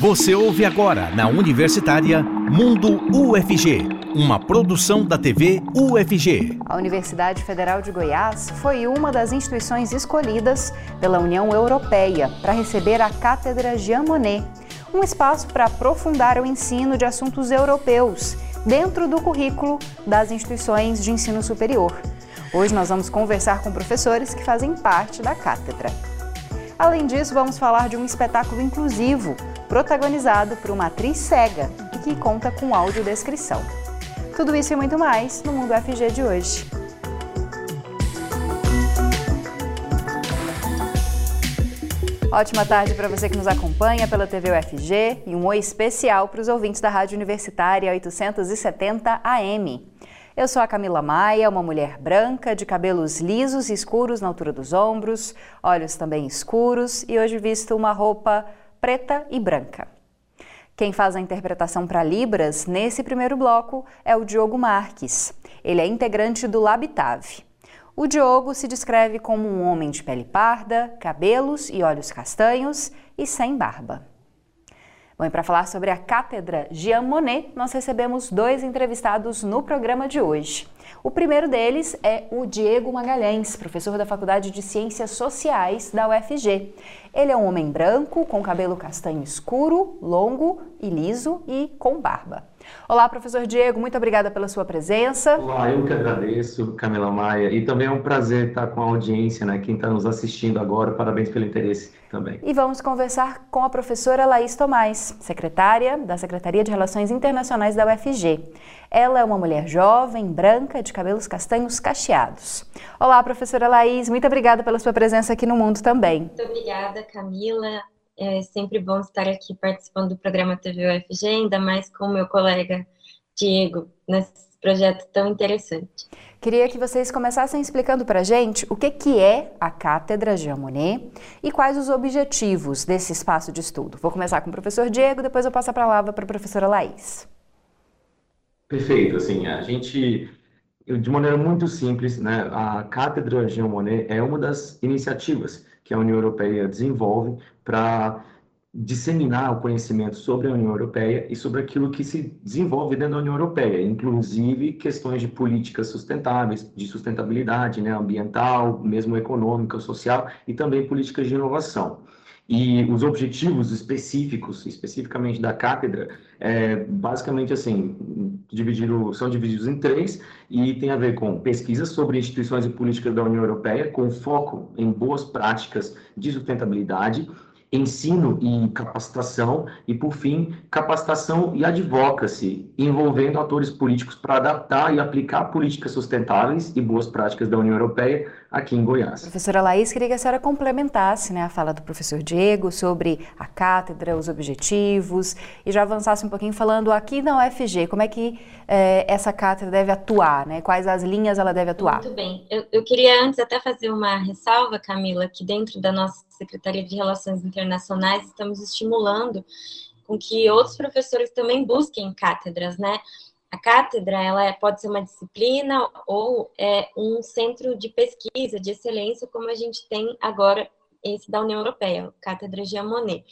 Você ouve agora na Universitária Mundo UFG, uma produção da TV UFG. A Universidade Federal de Goiás foi uma das instituições escolhidas pela União Europeia para receber a Cátedra Jean Monnet, um espaço para aprofundar o ensino de assuntos europeus dentro do currículo das instituições de ensino superior. Hoje nós vamos conversar com professores que fazem parte da cátedra. Além disso, vamos falar de um espetáculo inclusivo, protagonizado por uma atriz cega e que conta com audiodescrição. Tudo isso e muito mais no Mundo FG de hoje. Ótima tarde para você que nos acompanha pela TV UFG e um oi especial para os ouvintes da Rádio Universitária 870 AM. Eu sou a Camila Maia, uma mulher branca, de cabelos lisos e escuros na altura dos ombros, olhos também escuros e hoje visto uma roupa preta e branca. Quem faz a interpretação para Libras nesse primeiro bloco é o Diogo Marques. Ele é integrante do Labitave. O Diogo se descreve como um homem de pele parda, cabelos e olhos castanhos e sem barba. Bom, e para falar sobre a Cátedra Jean Monnet, nós recebemos dois entrevistados no programa de hoje. O primeiro deles é o Diego Magalhães, professor da Faculdade de Ciências Sociais da UFG. Ele é um homem branco, com cabelo castanho escuro, longo e liso e com barba. Olá, professor Diego, muito obrigada pela sua presença. Olá, eu que agradeço, Camila Maia, e também é um prazer estar com a audiência, né? Quem está nos assistindo agora, parabéns pelo interesse também. E vamos conversar com a professora Laís Tomás, secretária da Secretaria de Relações Internacionais da UFG. Ela é uma mulher jovem, branca, de cabelos castanhos cacheados. Olá, professora Laís, muito obrigada pela sua presença aqui no Mundo também. Muito obrigada, Camila. É sempre bom estar aqui participando do programa TV UFG, ainda mais com o meu colega Diego, nesse projeto tão interessante. Queria que vocês começassem explicando para a gente o que, que é a Cátedra Jean Monnet e quais os objetivos desse espaço de estudo. Vou começar com o professor Diego, depois eu passo a palavra para a professora Laís. Perfeito, assim, a gente, de maneira muito simples, né, a Cátedra Jean Monnet é uma das iniciativas que a União Europeia desenvolve para disseminar o conhecimento sobre a União Europeia e sobre aquilo que se desenvolve dentro da União Europeia, inclusive questões de políticas sustentáveis, de sustentabilidade, né, ambiental, mesmo econômica, social e também políticas de inovação. E os objetivos específicos, especificamente da cátedra, é basicamente assim, dividido, são divididos em três e tem a ver com pesquisas sobre instituições e políticas da União Europeia, com foco em boas práticas de sustentabilidade, ensino e capacitação, e, por fim, capacitação e advocacy, envolvendo atores políticos para adaptar e aplicar políticas sustentáveis e boas práticas da União Europeia aqui em Goiás. Professora Laís, queria que a senhora complementasse né, a fala do professor Diego sobre a cátedra, os objetivos, e já avançasse um pouquinho falando aqui na UFG, como é que é, essa cátedra deve atuar, né, quais as linhas ela deve atuar. Muito bem. Eu, eu queria antes até fazer uma ressalva, Camila, que dentro da nossa Secretaria de Relações Internacionais estamos estimulando com que outros professores também busquem cátedras, né? A cátedra ela é, pode ser uma disciplina ou é um centro de pesquisa de excelência, como a gente tem agora esse da União Europeia, Cátedra Jean Monnet.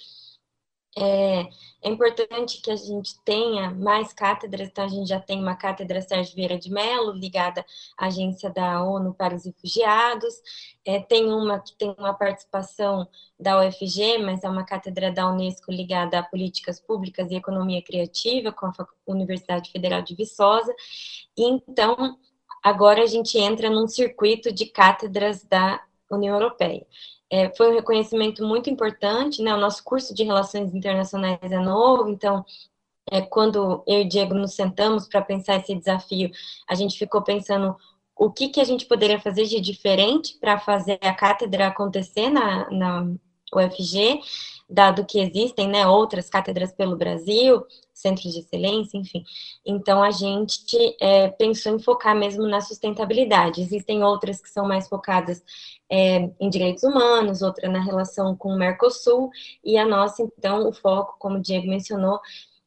É, é, importante que a gente tenha mais cátedras, então a gente já tem uma cátedra Sérgio Vieira de Mello, ligada à agência da ONU para os refugiados, é, tem uma que tem uma participação da UFG, mas é uma cátedra da Unesco ligada a políticas públicas e economia criativa, com a Universidade Federal de Viçosa, e então agora a gente entra num circuito de cátedras da União Europeia é, foi um reconhecimento muito importante, né? O nosso curso de Relações Internacionais é novo, então, é, quando eu e Diego nos sentamos para pensar esse desafio, a gente ficou pensando o que, que a gente poderia fazer de diferente para fazer a cátedra acontecer na, na UFG, dado que existem né, outras cátedras pelo Brasil, centros de excelência, enfim. Então, a gente é, pensou em focar mesmo na sustentabilidade. Existem outras que são mais focadas é, em direitos humanos, outra na relação com o Mercosul, e a nossa, então, o foco, como o Diego mencionou,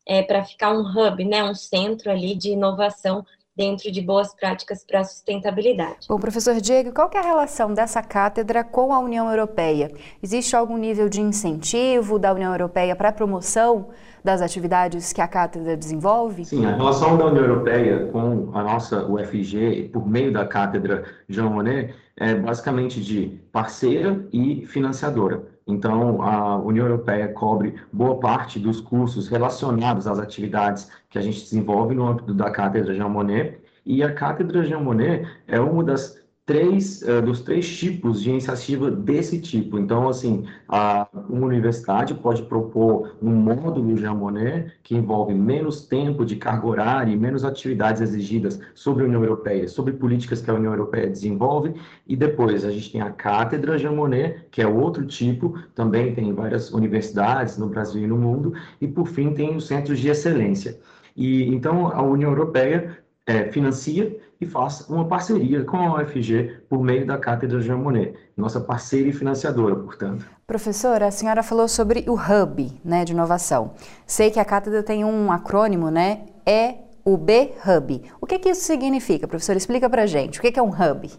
é para ficar um hub, né, um centro ali de inovação dentro de boas práticas para a sustentabilidade. Bom, professor Diego, qual é a relação dessa cátedra com a União Europeia? Existe algum nível de incentivo da União Europeia para a promoção das atividades que a cátedra desenvolve? Sim, a relação da União Europeia com a nossa UFG, por meio da cátedra Jean Monnet, é basicamente de parceira e financiadora. Então, a União Europeia cobre boa parte dos cursos relacionados às atividades que a gente desenvolve no âmbito da Cátedra Jean Monnet, e a Cátedra Jean Monnet é uma das três, uh, dos três tipos de iniciativa desse tipo. Então, assim, a, uma universidade pode propor um módulo Jean Monnet que envolve menos tempo de carga horária e menos atividades exigidas sobre a União Europeia, sobre políticas que a União Europeia desenvolve, e depois a gente tem a Cátedra Jean Monnet, que é outro tipo, também tem várias universidades no Brasil e no mundo, e por fim tem os centros de excelência. E então a União Europeia é, financia e faz uma parceria com a UFG por meio da Cátedra Jean Monnet, nossa parceira e financiadora, portanto. Professora, a senhora falou sobre o Hub né, de inovação. Sei que a cátedra tem um acrônimo, né? É o B Hub. O que, que isso significa, professor? Explica para gente. O que, que é um hub?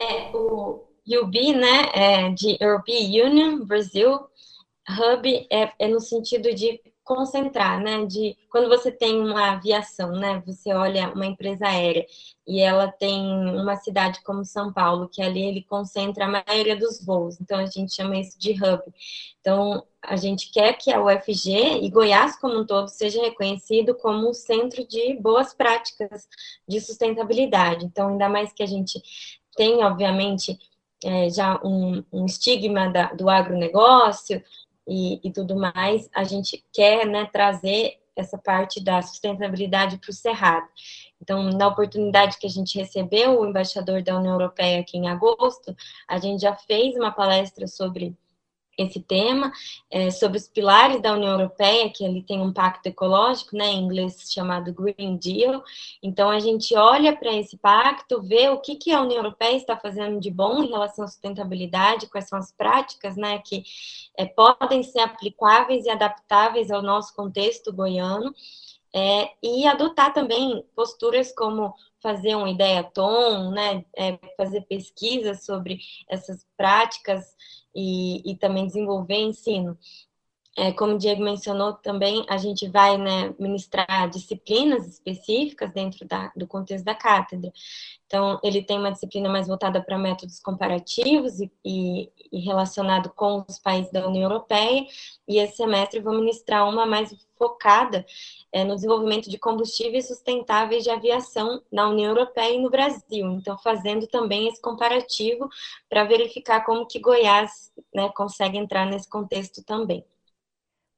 É o UB, né? É de European Union, Brasil. Hub é, é no sentido de concentrar, né? De quando você tem uma aviação, né? Você olha uma empresa aérea e ela tem uma cidade como São Paulo, que ali ele concentra a maioria dos voos. Então a gente chama isso de hub. Então a gente quer que a UFG e Goiás como um todo seja reconhecido como um centro de boas práticas de sustentabilidade. Então ainda mais que a gente tem, obviamente, é, já um, um estigma da, do agronegócio, e, e tudo mais, a gente quer né, trazer essa parte da sustentabilidade para o Cerrado. Então, na oportunidade que a gente recebeu o embaixador da União Europeia aqui em agosto, a gente já fez uma palestra sobre esse tema, é, sobre os pilares da União Europeia, que ali tem um pacto ecológico, né, em inglês chamado Green Deal. Então, a gente olha para esse pacto, vê o que, que a União Europeia está fazendo de bom em relação à sustentabilidade, quais são as práticas né, que é, podem ser aplicáveis e adaptáveis ao nosso contexto goiano, é, e adotar também posturas como fazer um ideatom, né, é, fazer pesquisas sobre essas práticas e, e também desenvolver ensino. É, como o Diego mencionou também, a gente vai né, ministrar disciplinas específicas dentro da, do contexto da cátedra. Então, ele tem uma disciplina mais voltada para métodos comparativos e, e, e, relacionado com os países da União Europeia, e esse semestre vou ministrar uma mais focada é, no desenvolvimento de combustíveis sustentáveis de aviação na União Europeia e no Brasil. Então, fazendo também esse comparativo para verificar como que Goiás né, consegue entrar nesse contexto também.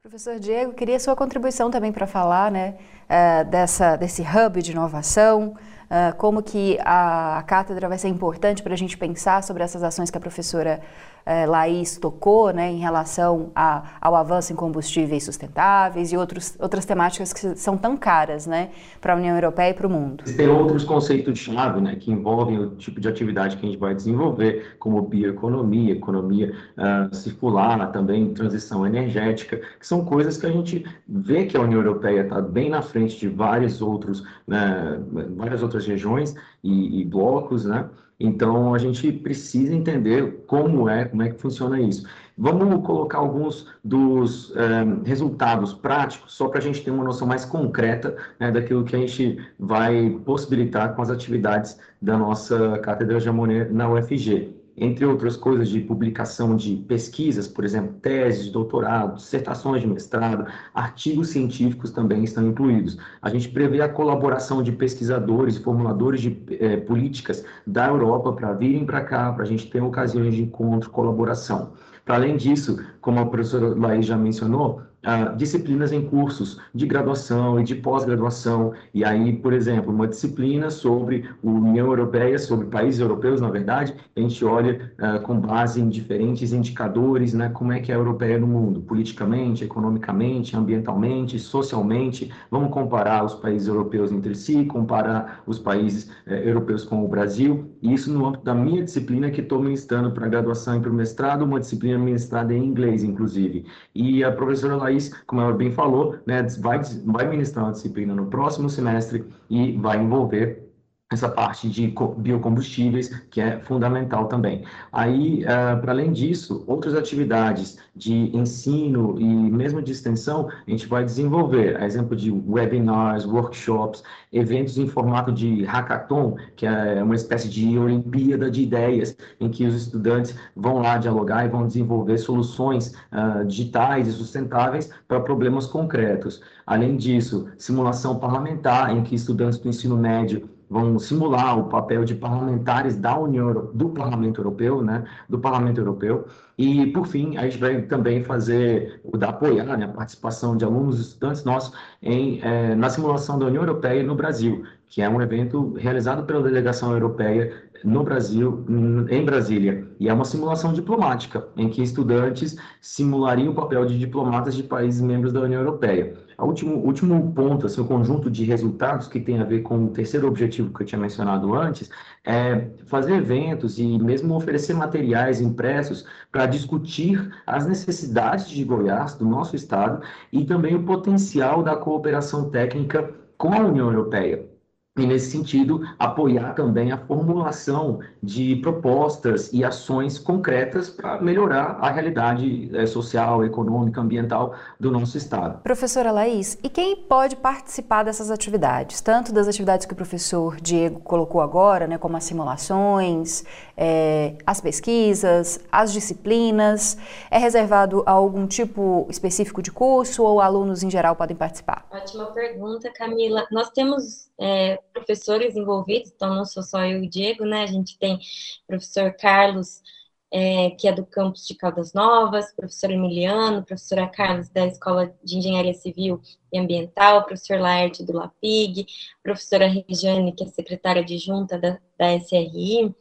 Professor Diego, queria sua contribuição também para falar né, uh, dessa, desse hub de inovação, uh, como que a, a, cátedra vai ser importante para a gente pensar sobre essas ações que a professora uh, Laís tocou né, em relação a, ao avanço em combustíveis sustentáveis e outros, outras temáticas que são tão caras né, para a União Europeia e para o mundo. Tem outros conceitos-chave né, que envolvem o tipo de atividade que a gente vai desenvolver, como bioeconomia, economia uh, circular, também transição energética, que são coisas que a gente vê que a União Europeia está bem na frente de vários outros, né, várias outras regiões e, e blocos, né? Então a gente precisa entender como é, como é que funciona isso. Vamos colocar alguns dos é, resultados práticos, só para a gente ter uma noção mais concreta né, daquilo que a gente vai possibilitar com as atividades da nossa Cátedra Jamonet na UFG entre outras coisas de publicação de pesquisas, por exemplo, teses, doutorado, dissertações de mestrado, artigos científicos também estão incluídos. A gente prevê a colaboração de pesquisadores formuladores de eh, políticas da Europa para virem para cá, para a gente ter ocasiões de encontro, colaboração. Para além disso, como a professora Laís já mencionou, uh, disciplinas em cursos de graduação e de pós-graduação. E aí, por exemplo, uma disciplina sobre União Europeia, sobre países europeus, na verdade, a gente olha uh, com base em diferentes indicadores, né, como é que é a europeia no mundo, politicamente, economicamente, ambientalmente, socialmente. Vamos comparar os países europeus entre si, comparar os países uh, europeus com o Brasil. E isso no âmbito da minha disciplina que estou ministrando para graduação e para o mestrado, uma disciplina ministrada em inglês, inclusive. E a professora Laís como ela bem falou, né, vai, vai ministrar uma disciplina no próximo semestre e vai envolver essa parte de biocombustíveis, que é fundamental também. Aí, uh, para além disso, outras atividades de ensino e mesmo de extensão, a gente vai desenvolver, a exemplo de webinars, workshops, eventos em formato de hackathon, que é uma espécie de Olimpíada de ideias, em que os estudantes vão lá dialogar e vão desenvolver soluções uh, digitais e sustentáveis para problemas concretos. Além disso, simulação parlamentar, em que estudantes do ensino médio vão simular o papel de parlamentares da União do Parlamento Europeu, né, do Parlamento Europeu. E por fim, a gente vai também fazer o da apoiar né, a participação de alunos e estudantes nossos em, é, na simulação da União Europeia no Brasil, que é um evento realizado pela delegação europeia no Brasil, em Brasília. E é uma simulação diplomática, em que estudantes simulariam o papel de diplomatas de países membros da União Europeia. O último, último ponto, assim, o conjunto de resultados que tem a ver com o terceiro objetivo que eu tinha mencionado antes, é fazer eventos e mesmo oferecer materiais impressos para discutir as necessidades de Goiás, do nosso estado, e também o potencial da cooperação técnica com a União Europeia e, nesse sentido, apoiar também a formulação de propostas e ações concretas para melhorar a realidade é, social, econômica, ambiental do nosso Estado. Professora Laís, e quem pode participar dessas atividades? Tanto das atividades que o professor Diego colocou agora, né, como as simulações, é, as pesquisas, as disciplinas. É reservado a algum tipo específico de curso ou alunos em geral podem participar? Ótima pergunta, Camila. Nós temos é, professores envolvidos, então não sou só eu e o Diego, né? A gente tem professor Carlos, é, que é do campus de Caldas Novas, professor Emiliano, professora Carlos da Escola de Engenharia Civil e Ambiental, professor Laerte do LAPIG, professora Regiane, que é secretária adjunta da, da SRI,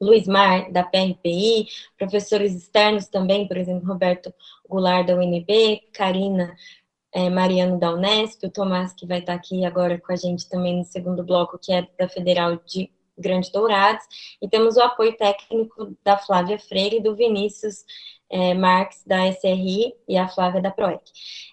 Luiz Mar, da PRPI, professores externos também, por exemplo, Roberto Goulart, da UNB, Karina é, Mariano da Unesp, o Tomás, que vai estar aqui agora com a gente também no segundo bloco, que é da Federal de Grande Dourados, e temos o apoio técnico da Flávia Freire e do Vinícius é, Marques, da SRI, e a Flávia da PROEC.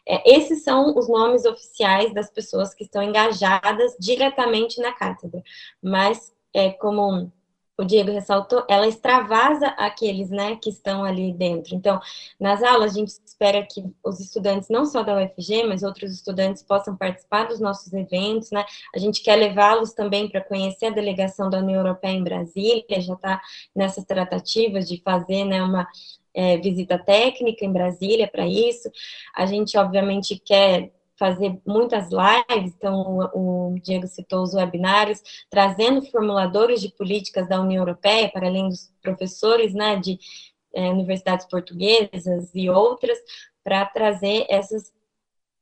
É, esses são os nomes oficiais das pessoas que estão engajadas diretamente na cátedra, mas, é, como o Diego ressaltou, ela extravasa aqueles, né, que estão ali dentro. Então, nas aulas, a gente espera que os estudantes, não só da UFG, mas outros estudantes possam participar dos nossos eventos, né, a gente quer levá-los também para conhecer a delegação da União Europeia em Brasília, já está nessas tratativas de fazer, né, uma é, visita técnica em Brasília para isso. A gente, obviamente, quer fazer muitas lives, então o, Diego citou os webinários, trazendo formuladores de políticas da União Europeia, para além dos professores né, de é, universidades portuguesas e outras, para trazer essas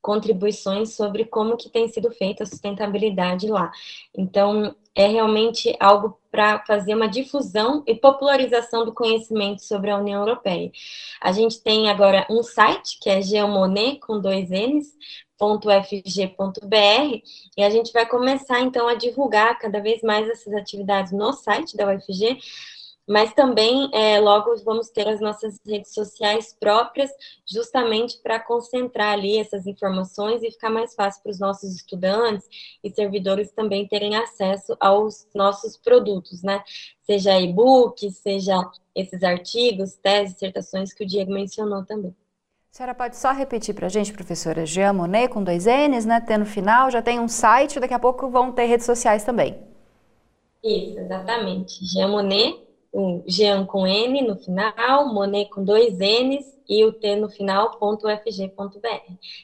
contribuições sobre como que tem sido feita a sustentabilidade lá. Então, é realmente algo para fazer uma difusão e popularização do conhecimento sobre a União Europeia. A gente tem agora um site, que é Geomonet, com dois N's, ufg.br e a gente vai começar então a divulgar cada vez mais essas atividades no site da UFG, mas também é, logo vamos ter as nossas redes sociais próprias, justamente para concentrar ali essas informações e ficar mais fácil para os nossos estudantes e servidores também terem acesso aos nossos produtos, né? Seja e-book, seja esses artigos, teses, dissertações que o Diego mencionou também. A senhora pode só repetir para a gente, professora, Jean Monet com dois N's, né? Tem no final, já tem um site, daqui a pouco vão ter redes sociais também. Isso, exatamente. Jean Monet, um Jean com N no final, Monet com dois N's e o T no final, ponto.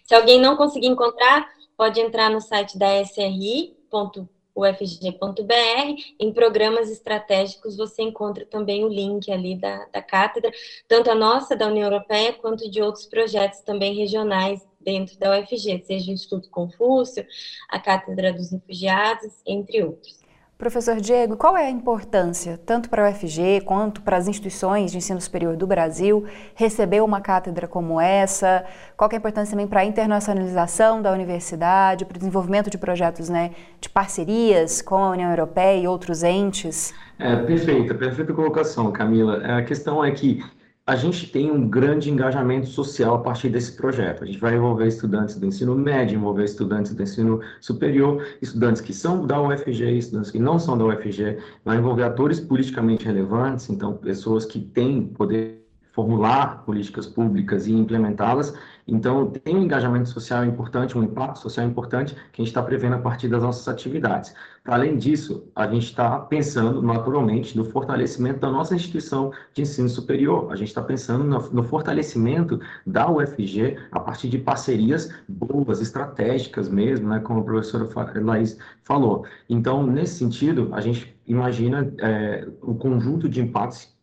Se alguém não conseguir encontrar, pode entrar no site da SRI.br ufg.br. Em programas estratégicos você encontra também o link ali da, da cátedra, tanto a nossa da União Europeia quanto de outros projetos também regionais dentro da UFG, seja o Instituto Confúcio, a Cátedra dos Refugiados, entre outros. Professor Diego, qual é a importância, tanto para a UFG quanto para as instituições de ensino superior do Brasil, receber uma cátedra como essa? Qual é a importância também para a internacionalização da universidade, para o desenvolvimento de projetos né, de parcerias com a União Europeia e outros entes? É, perfeita, perfeita colocação, Camila. A questão é que a gente tem um grande engajamento social a partir desse projeto. A gente vai envolver estudantes do ensino médio, envolver estudantes do ensino superior, estudantes que são da UFG, estudantes que não são da UFG, vai envolver atores politicamente relevantes, então pessoas que têm poder formular políticas públicas e implementá-las, então, tem um engajamento social importante, um impacto social importante que a gente está prevendo a partir das nossas atividades. Além disso, a gente está pensando naturalmente no fortalecimento da nossa instituição de ensino superior. A gente está pensando no, no, fortalecimento da UFG a partir de parcerias boas, estratégicas mesmo, né, como a professora Laís falou. Então, nesse sentido, a gente imagina é, o conjunto de impactos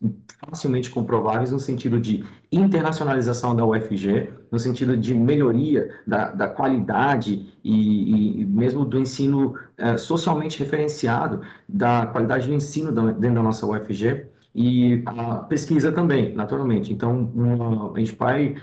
facilmente comprováveis no sentido de internacionalização da UFG, no sentido de melhoria da, da qualidade e, e, mesmo do ensino é, socialmente referenciado, da qualidade do ensino dentro da nossa UFG, e a pesquisa também, naturalmente. Então, uma, a gente vai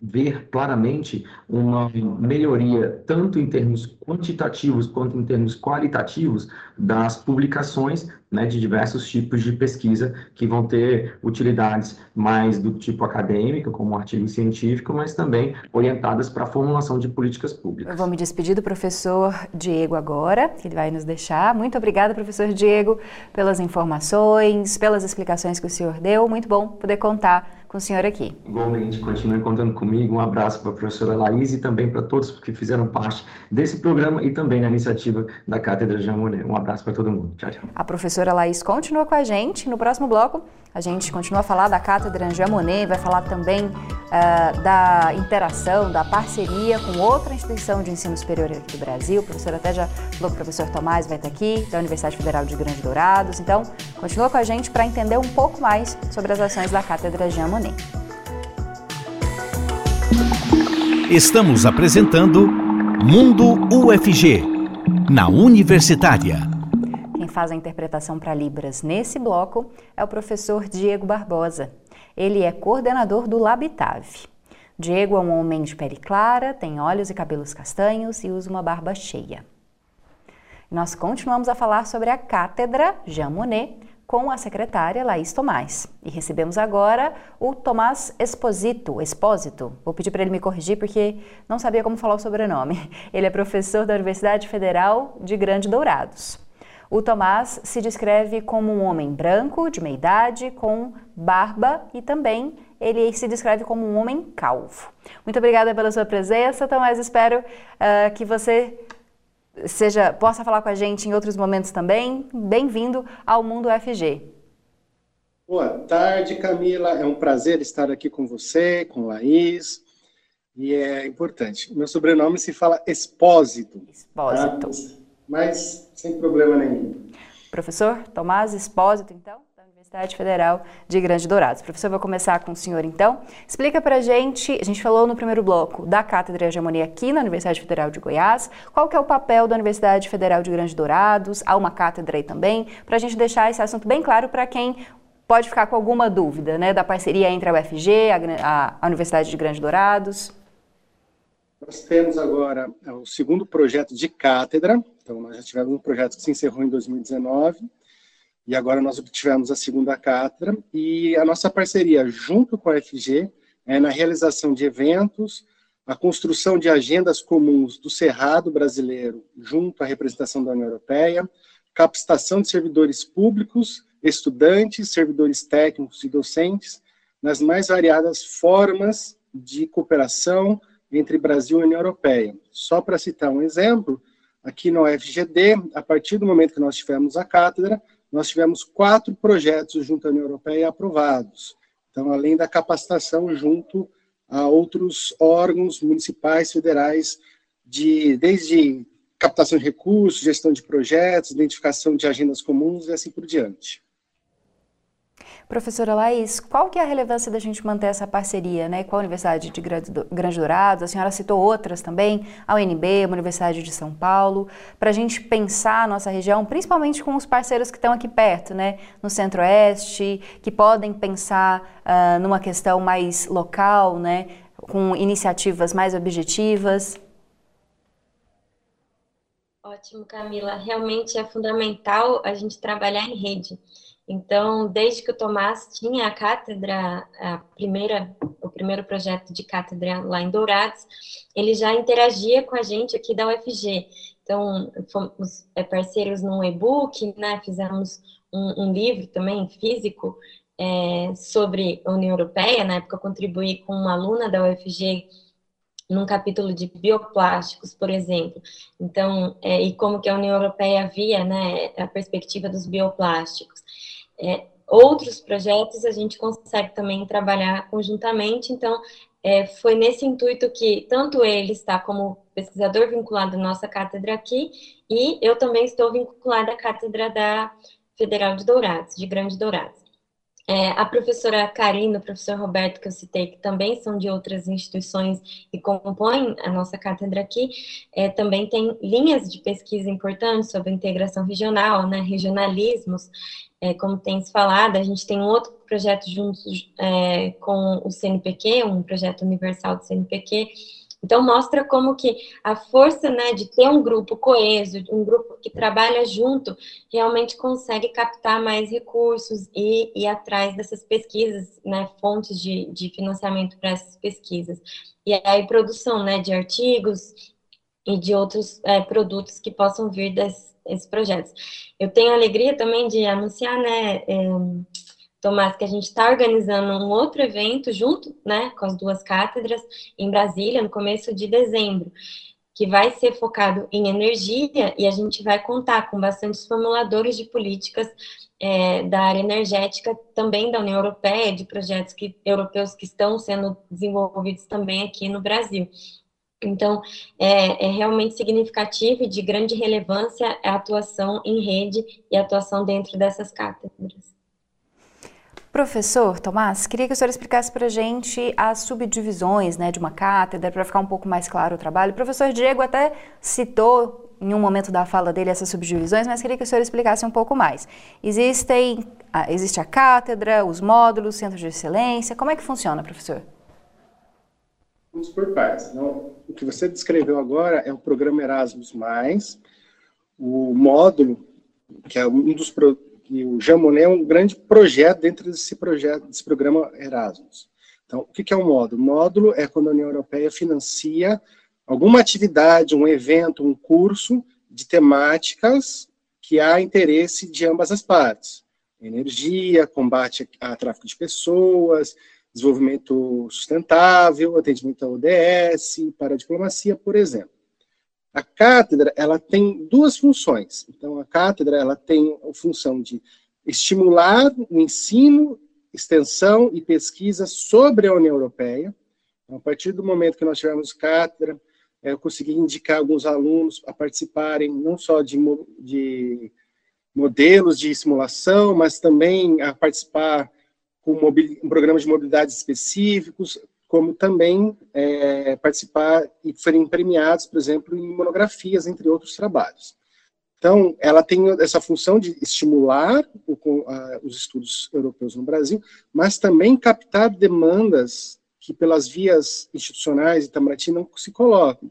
ver claramente uma melhoria, tanto em termos quantitativos quanto em termos qualitativos, das publicações né, de diversos tipos de pesquisa que vão ter utilidades mais do tipo acadêmico, como artigo científico, mas também orientadas para a formulação de políticas públicas. Eu vou me despedir do professor Diego agora, que ele vai nos deixar. Muito obrigada, professor Diego, pelas informações, pelas explicações que o senhor deu. Muito bom poder contar com o senhor aqui. Igualmente, continue contando comigo. Um abraço para a professora Laís e também para todos que fizeram parte desse programa e também na iniciativa da Cátedra Jean Monnet. Um abraço para todo mundo. Tchau, tchau. A professora Laís continua com a gente. No próximo bloco, a gente continua a falar da Cátedra Jean Monnet, vai falar também uh, da interação, da parceria com outra instituição de ensino superior aqui do Brasil. O professor até já falou o professor Tomás vai estar aqui, da Universidade Federal de Grande Dourados. Então, continua com a gente para entender um pouco mais sobre as ações da Cátedra Jean Monnet. Estamos apresentando Mundo UFG, na Universitária. Faz a interpretação para Libras nesse bloco é o professor Diego Barbosa. Ele é coordenador do Labitave. Diego é um homem de pele clara, tem olhos e cabelos castanhos e usa uma barba cheia. Nós continuamos a falar sobre a cátedra Jean Monnet com a secretária Laís Tomás. E recebemos agora o Tomás Esposito, Expósito. Vou pedir para ele me corrigir porque não sabia como falar o sobrenome. Ele é professor da Universidade Federal de Grande Dourados. O Tomás se descreve como um homem branco, de meia idade, com barba e também ele se descreve como um homem calvo. Muito obrigada pela sua presença, Tomás. Espero uh, que você seja possa falar com a gente em outros momentos também. Bem-vindo ao Mundo FG. Boa tarde, Camila. É um prazer estar aqui com você, com Laís. E é importante. Meu sobrenome se fala Expósito. Expósito. Tá? Mas sem problema nenhum. Professor Tomás Expósito, então? Universidade Federal de Grande Dourados. Professor, vou começar com o senhor então. Explica para a gente, a gente falou no primeiro bloco da Cátedra de Hegemonia aqui na Universidade Federal de Goiás, qual que é o papel da Universidade Federal de Grande Dourados, há uma cátedra aí também, para a gente deixar esse assunto bem claro para quem pode ficar com alguma dúvida, né, da parceria entre a UFG, a, a Universidade de Grande Dourados. Nós temos agora é, o segundo projeto de cátedra, então nós já tivemos um projeto que se encerrou em 2019, e agora nós obtivemos a segunda cátedra e a nossa parceria junto com a FG é na realização de eventos, a construção de agendas comuns do Cerrado brasileiro junto à representação da União Europeia, capacitação de servidores públicos, estudantes, servidores técnicos e docentes nas mais variadas formas de cooperação entre Brasil e União Europeia. Só para citar um exemplo, aqui no FGD, a partir do momento que nós tivemos a cátedra, nós tivemos quatro projetos junto à União Europeia aprovados. Então, além da capacitação junto a outros órgãos municipais, federais, de, desde captação de recursos, gestão de projetos, identificação de agendas comuns e assim por diante. Professora Laís, qual que é a relevância da gente manter essa parceria né, com a Universidade de Grande Dourados? A senhora citou outras também, a UNB, a Universidade de São Paulo, para a gente pensar a nossa região, principalmente com os parceiros que estão aqui perto, né, no Centro-Oeste, que podem pensar uh, numa questão mais local, né, com iniciativas mais objetivas. Ótimo, Camila. Realmente é fundamental a gente trabalhar em rede. Então, desde que o Tomás tinha a cátedra, a primeira, o primeiro projeto de cátedra lá em Dourados, ele já interagia com a gente aqui da UFG. Então, fomos é, parceiros num e-book, né? Fizemos um, um livro também físico é, sobre a União Europeia. Na época, eu contribuí com uma aluna da UFG num capítulo de bioplásticos, por exemplo. Então, é, e como que a União Europeia via, né, a perspectiva dos bioplásticos. É, outros projetos a gente consegue também trabalhar conjuntamente, então é, foi nesse intuito que tanto ele está como pesquisador vinculado à nossa cátedra aqui, e eu também estou vinculada à cátedra da Federal de Dourados, de Grande Dourados. É, a professora Karina, o professor Roberto, que eu citei, que também são de outras instituições e compõem a nossa cátedra aqui, é, também tem linhas de pesquisa importantes sobre integração regional, né, regionalismos, é, como tem se falado, a gente tem um outro projeto juntos é, com o CNPq, um projeto universal do CNPq, então, mostra como que a força né, de ter um grupo coeso, um grupo que trabalha junto, realmente consegue captar mais recursos e ir atrás dessas pesquisas, né, fontes de, de financiamento para essas pesquisas. E aí, produção né, de artigos e de outros é, produtos que possam vir desses projetos. Eu tenho a alegria também de anunciar, né, é, Tomás, que a gente está organizando um outro evento junto, né, com as duas cátedras, em Brasília, no começo de dezembro, que vai ser focado em energia e a gente vai contar com bastantes formuladores de políticas é, da área energética, também da União Europeia, de projetos que, europeus que estão sendo desenvolvidos também aqui no Brasil. Então, é, é, realmente significativo e de grande relevância a atuação em rede e a atuação dentro dessas cátedras. Professor Tomás, queria que o senhor explicasse para a gente as subdivisões né, de uma cátedra, para ficar um pouco mais claro o trabalho. O professor Diego até citou em um momento da fala dele essas subdivisões, mas queria que o senhor explicasse um pouco mais. Existem, existe a cátedra, os módulos, centros de excelência, como é que funciona, professor? Vamos por partes. Então, o que você descreveu agora é o programa Erasmus+, o módulo, que é um dos, que o Jean Monnet é um grande projeto dentro desse projeto, desse programa Erasmus. Então, o que é um módulo? Módulo é quando a União Europeia financia alguma atividade, um evento, um curso de temáticas que há interesse de ambas as partes. Energia, combate a tráfico de pessoas, desenvolvimento sustentável, atendimento à ODS, para a diplomacia, por exemplo. A cátedra, ela tem duas funções. Então, a cátedra, ela tem a função de estimular o ensino, extensão e pesquisa sobre a União Europeia. Então, a partir do momento que nós tivemos cátedra, é, eu consegui indicar alguns alunos a participarem não só de, de modelos de simulação, mas também a participar com um programas de mobilidade específicos, como também é, participar e serem premiados, por exemplo, em monografias, entre outros trabalhos. Então, ela tem essa função de estimular o, a, os estudos europeus no Brasil, mas também captar demandas que pelas vias institucionais e Itamaraty não se colocam.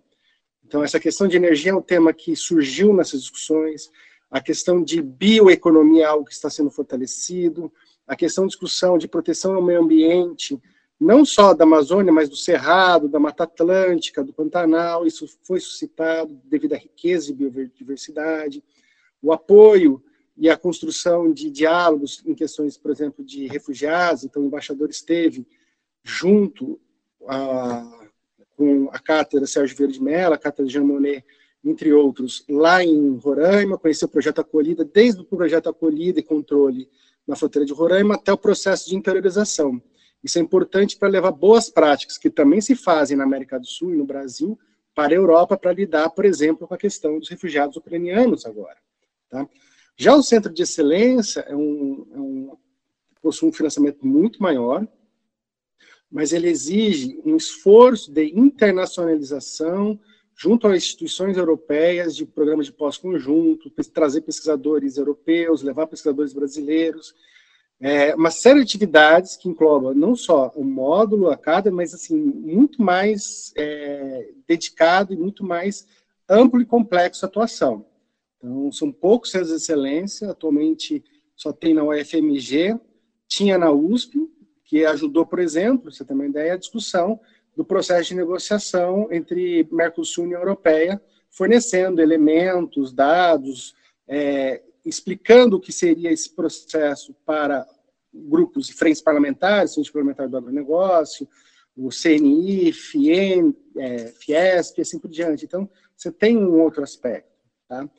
Então, essa questão de energia é um tema que surgiu nessas discussões, a questão de bioeconomia é algo que está sendo fortalecido, a questão de discussão de proteção ao meio ambiente, não só da Amazônia, mas do Cerrado, da Mata Atlântica, do Pantanal, isso foi suscitado devido à riqueza de biodiversidade, o apoio e a construção de diálogos em questões, por exemplo, de refugiados, então o embaixador esteve junto a, com a cátedra Sérgio Verde Mello, a cátedra Jean Monnet, entre outros, lá em Roraima, conheceu o projeto Acolhida, desde o projeto Acolhida e controle na fronteira de Roraima até o processo de interiorização. Isso é importante para levar boas práticas que também se fazem na América do Sul e no Brasil para a Europa para lidar, por exemplo, com a questão dos refugiados ucranianos agora. Tá? Já o Centro de Excelência é um, é um, possui um financiamento muito maior, mas ele exige um esforço de internacionalização junto às instituições europeias de programas de pós-conjunto, trazer pesquisadores europeus, levar pesquisadores brasileiros, é, uma série de atividades que englobam não só o módulo, a cada, mas assim, muito mais é, dedicado e muito mais amplo e complexo a atuação. Então, são poucos centros de excelência, atualmente só tem na UFMG, tinha na USP, que ajudou, por exemplo, você tem uma ideia, a discussão do processo de negociação entre Mercosul e União Europeia, fornecendo elementos, dados, é, explicando o que seria esse processo para grupos e frentes parlamentares, Frente Parlamentar do Agronegócio, o CNI, FIEM, é, Fiesp, e assim por diante. Então, você tem um outro aspecto. Tá?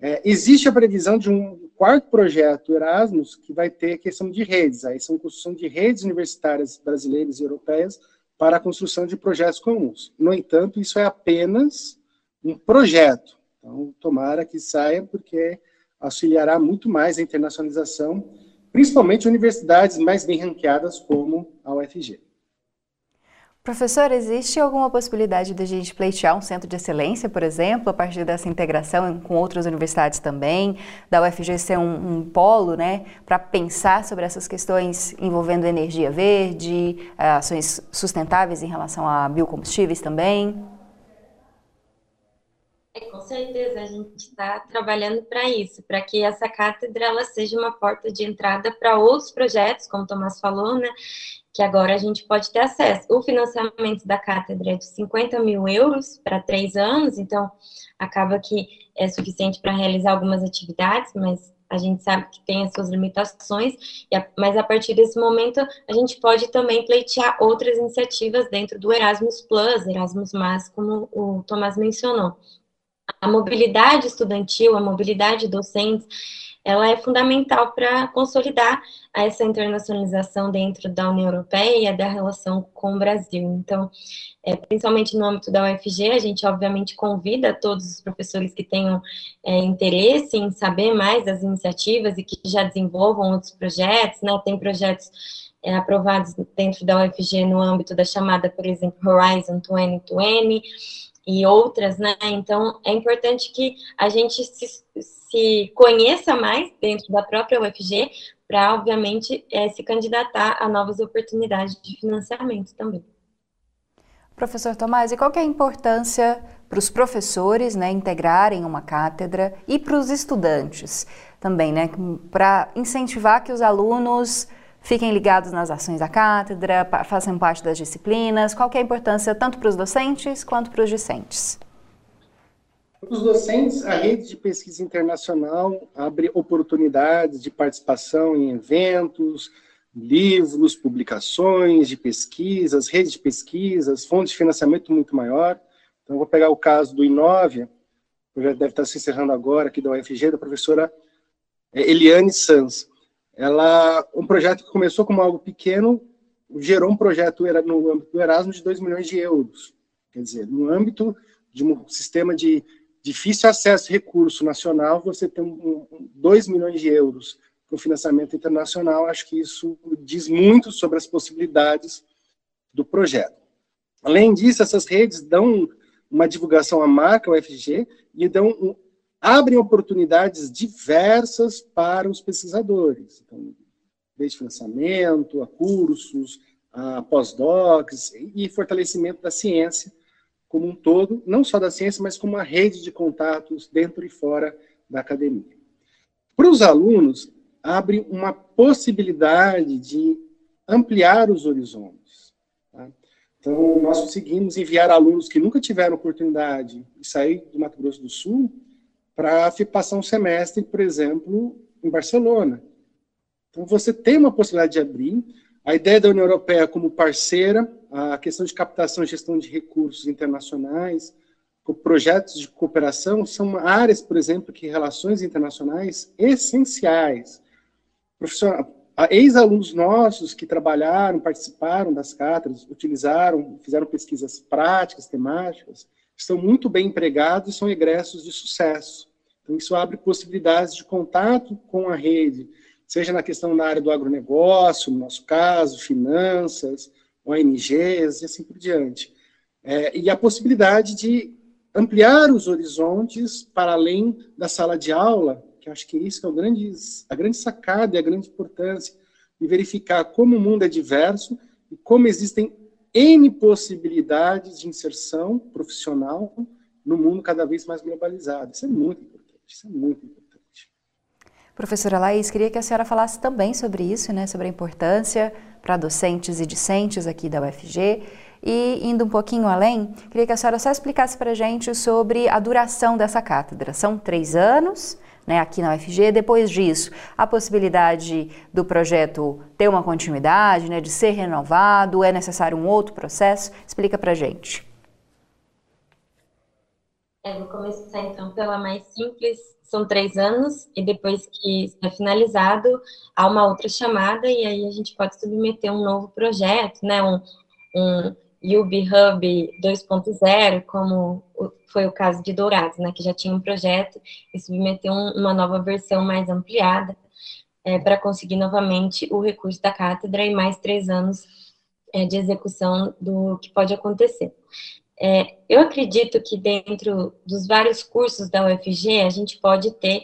É, existe a previsão de um quarto projeto Erasmus que vai ter questão de redes. Aí são construção de redes universitárias brasileiras e europeias para a construção de projetos comuns. No entanto, isso é apenas um projeto. Então, tomara que saia, porque auxiliará muito mais a internacionalização, principalmente universidades mais bem ranqueadas como a UFG. Professor, existe alguma possibilidade de a gente pleitear um centro de excelência, por exemplo, a partir dessa integração com outras universidades também, da UFG ser um, um polo, né, para pensar sobre essas questões envolvendo energia verde, eh, ações sustentáveis em relação a biocombustíveis também? É, com certeza, a gente está trabalhando para isso, para que essa cátedra ela seja uma porta de entrada para outros projetos, como o Tomás falou, né? que agora a gente pode ter acesso. O financiamento da cátedra é de 50 mil euros para três anos, então acaba que é suficiente para realizar algumas atividades, mas a gente sabe que tem as suas limitações, mas a partir desse momento a gente pode também pleitear outras iniciativas dentro do Erasmus Plus, Erasmus como o Tomás mencionou. A mobilidade estudantil, a mobilidade docente, ela é fundamental para consolidar essa internacionalização dentro da União Europeia e da relação com o Brasil. Então, é, principalmente no âmbito da UFG, a gente obviamente convida todos os professores que tenham é, interesse em saber mais das iniciativas e que já desenvolvam outros projetos, né? Tem projetos é, aprovados dentro da UFG no âmbito da chamada, por exemplo, Horizon 2020 e outras, né? Então, é importante que a gente se, se conheça mais dentro da própria UFG para, obviamente, é, se candidatar a novas oportunidades de financiamento também. Professor Tomás, e qual é a importância para os professores né, integrarem uma cátedra e para os estudantes também, né, para incentivar que os alunos fiquem ligados nas ações da cátedra, façam parte das disciplinas? Qual é a importância tanto para os docentes quanto para os discentes? Para os docentes, a rede de pesquisa internacional abre oportunidades de participação em eventos, livros, publicações de pesquisas, redes de pesquisas, fontes de financiamento muito maior. Então, vou pegar o caso do Inove, o projeto deve estar se encerrando agora, aqui da UFG, da professora é, Eliane Sanz. Ela, um projeto que começou como algo pequeno, gerou um projeto no âmbito do Erasmus de 2 milhões de euros. Quer dizer, no âmbito de um sistema de difícil acesso recurso nacional, você tem 2 milhões de euros o financiamento internacional, acho que isso diz muito sobre as possibilidades do projeto. Além disso, essas redes dão uma divulgação à marca UFG e dão abrem oportunidades diversas para os pesquisadores. Então, desde financiamento, a cursos, a pós-docs e fortalecimento da ciência como um todo, não só da ciência, mas como uma rede de contatos dentro e fora da academia. Para os alunos, abre uma possibilidade de ampliar os horizontes. Tá? Então, nós conseguimos enviar alunos que nunca tiveram oportunidade de sair do Mato Grosso do Sul para passar um semestre, por exemplo, em Barcelona. Então, você tem uma possibilidade de abrir. A ideia da União Europeia como parceira a questão de captação e gestão de recursos internacionais, projetos de cooperação são áreas, por exemplo, que relações internacionais essenciais. Ex-alunos nossos que trabalharam, participaram das cátedras, utilizaram, fizeram pesquisas práticas, temáticas, estão muito bem empregados e são egressos de sucesso. Então, isso abre possibilidades de contato com a rede, seja na questão da área do agronegócio, no nosso caso, finanças, ONGs e assim por diante. É, e a possibilidade de ampliar os horizontes para além da sala de aula, que acho que isso é o grande, a grande sacada e a grande importância, de verificar como o mundo é diverso e como existem N possibilidades de inserção profissional no mundo cada vez mais globalizado. Isso é muito importante, isso é muito importante. Professora Laís, queria que a senhora falasse também sobre isso, né, sobre a importância para docentes e discentes aqui da UFG. E indo um pouquinho além, queria que a senhora só explicasse para a gente sobre a duração dessa cátedra. São três anos, né, aqui na UFG. Depois disso, a possibilidade do projeto ter uma continuidade, né, de ser renovado, é necessário um outro processo? Explica para a gente. É, vou começar então pela mais simples. São três anos e depois que está finalizado, há uma outra chamada e aí a gente pode submeter um novo projeto, né, um, um UB Hub 2.0, como foi o caso de Dourados, né, que já tinha um projeto e submeteu um, uma nova versão mais ampliada é, para conseguir novamente o recurso da cátedra e mais três anos é, de execução do que pode acontecer. É, eu acredito que dentro dos vários cursos da UFG, a gente pode ter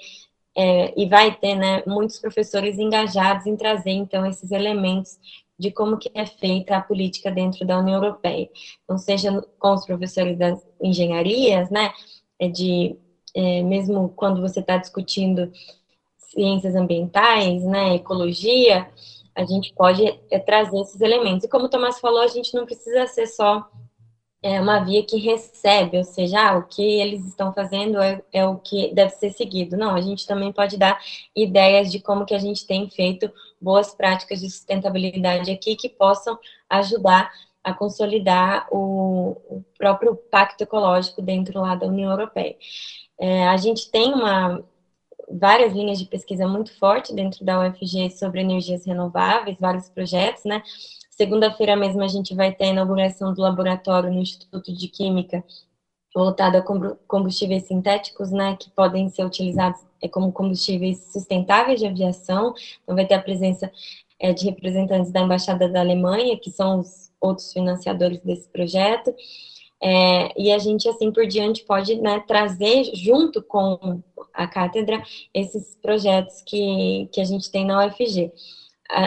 é, e vai ter, né, muitos professores engajados em trazer, então, esses elementos de como que é feita a política dentro da União Europeia. Então, seja com os professores das engenharias, né, é de, é, mesmo quando você está discutindo ciências ambientais, né, ecologia, a gente pode é, trazer esses elementos. E como o Tomás falou, a gente não precisa ser só é uma via que recebe, ou seja, ah, o que eles estão fazendo é, é, o que deve ser seguido. Não, a gente também pode dar ideias de como que a gente tem feito boas práticas de sustentabilidade aqui que possam ajudar a consolidar o, o próprio pacto ecológico dentro lá da União Europeia. É, a gente tem uma, várias linhas de pesquisa muito forte dentro da UFG sobre energias renováveis, vários projetos, né? Segunda-feira mesmo a gente vai ter a inauguração do laboratório no Instituto de Química voltado a combustíveis sintéticos, né, que podem ser utilizados é, como combustíveis sustentáveis de aviação. Então vai ter a presença é, de representantes da Embaixada da Alemanha, que são os outros financiadores desse projeto. É, e a gente, assim por diante, pode né, trazer junto com a cátedra esses projetos que, que a gente tem na UFG.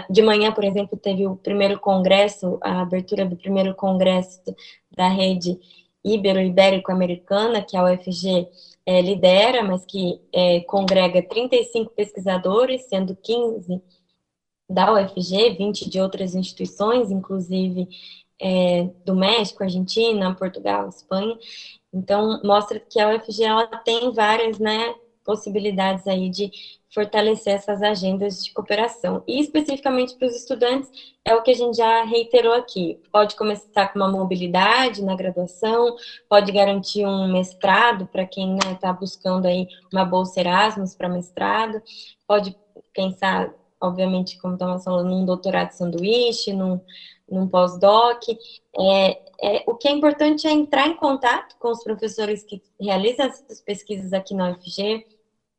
De manhã, por exemplo, teve o primeiro congresso, a abertura do primeiro congresso da rede Ibero-Ibérico-Americana, que a UFG é, lidera, mas que é, congrega 35 pesquisadores, sendo 15 da UFG, 20 de outras instituições, inclusive é, do México, Argentina, Portugal, Espanha. Então, mostra que a UFG ela tem várias né, possibilidades aí de fortalecer essas agendas de cooperação. E especificamente para os estudantes, é o que a gente já reiterou aqui. Pode começar com uma mobilidade na graduação, pode garantir um mestrado para quem está né, tá buscando aí uma bolsa Erasmus para mestrado, pode pensar, obviamente, como estamos falando, num doutorado sanduíche, num, num pós-doc. É, é, o que é importante é entrar em contato com os professores que realizam essas pesquisas aqui na UFG,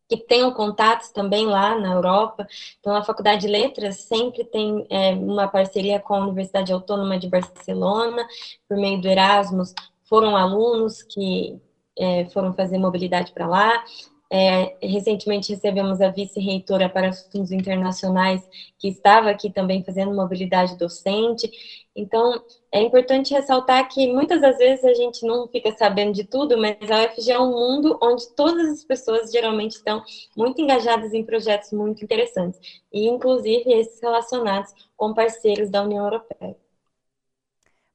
que tenham contatos também lá na Europa. Então, a Faculdade de Letras sempre tem é, uma parceria com a Universidade Autônoma de Barcelona, por meio do Erasmus, foram alunos que é, foram fazer mobilidade para lá. É, recentemente recebemos a vice-reitora para assuntos internacionais, que estava aqui também fazendo mobilidade docente. Então, é importante ressaltar que muitas das vezes a gente não fica sabendo de tudo, mas a UFG é um mundo onde todas as pessoas geralmente estão muito engajadas em projetos muito interessantes, e inclusive esses relacionados com parceiros da União Europeia.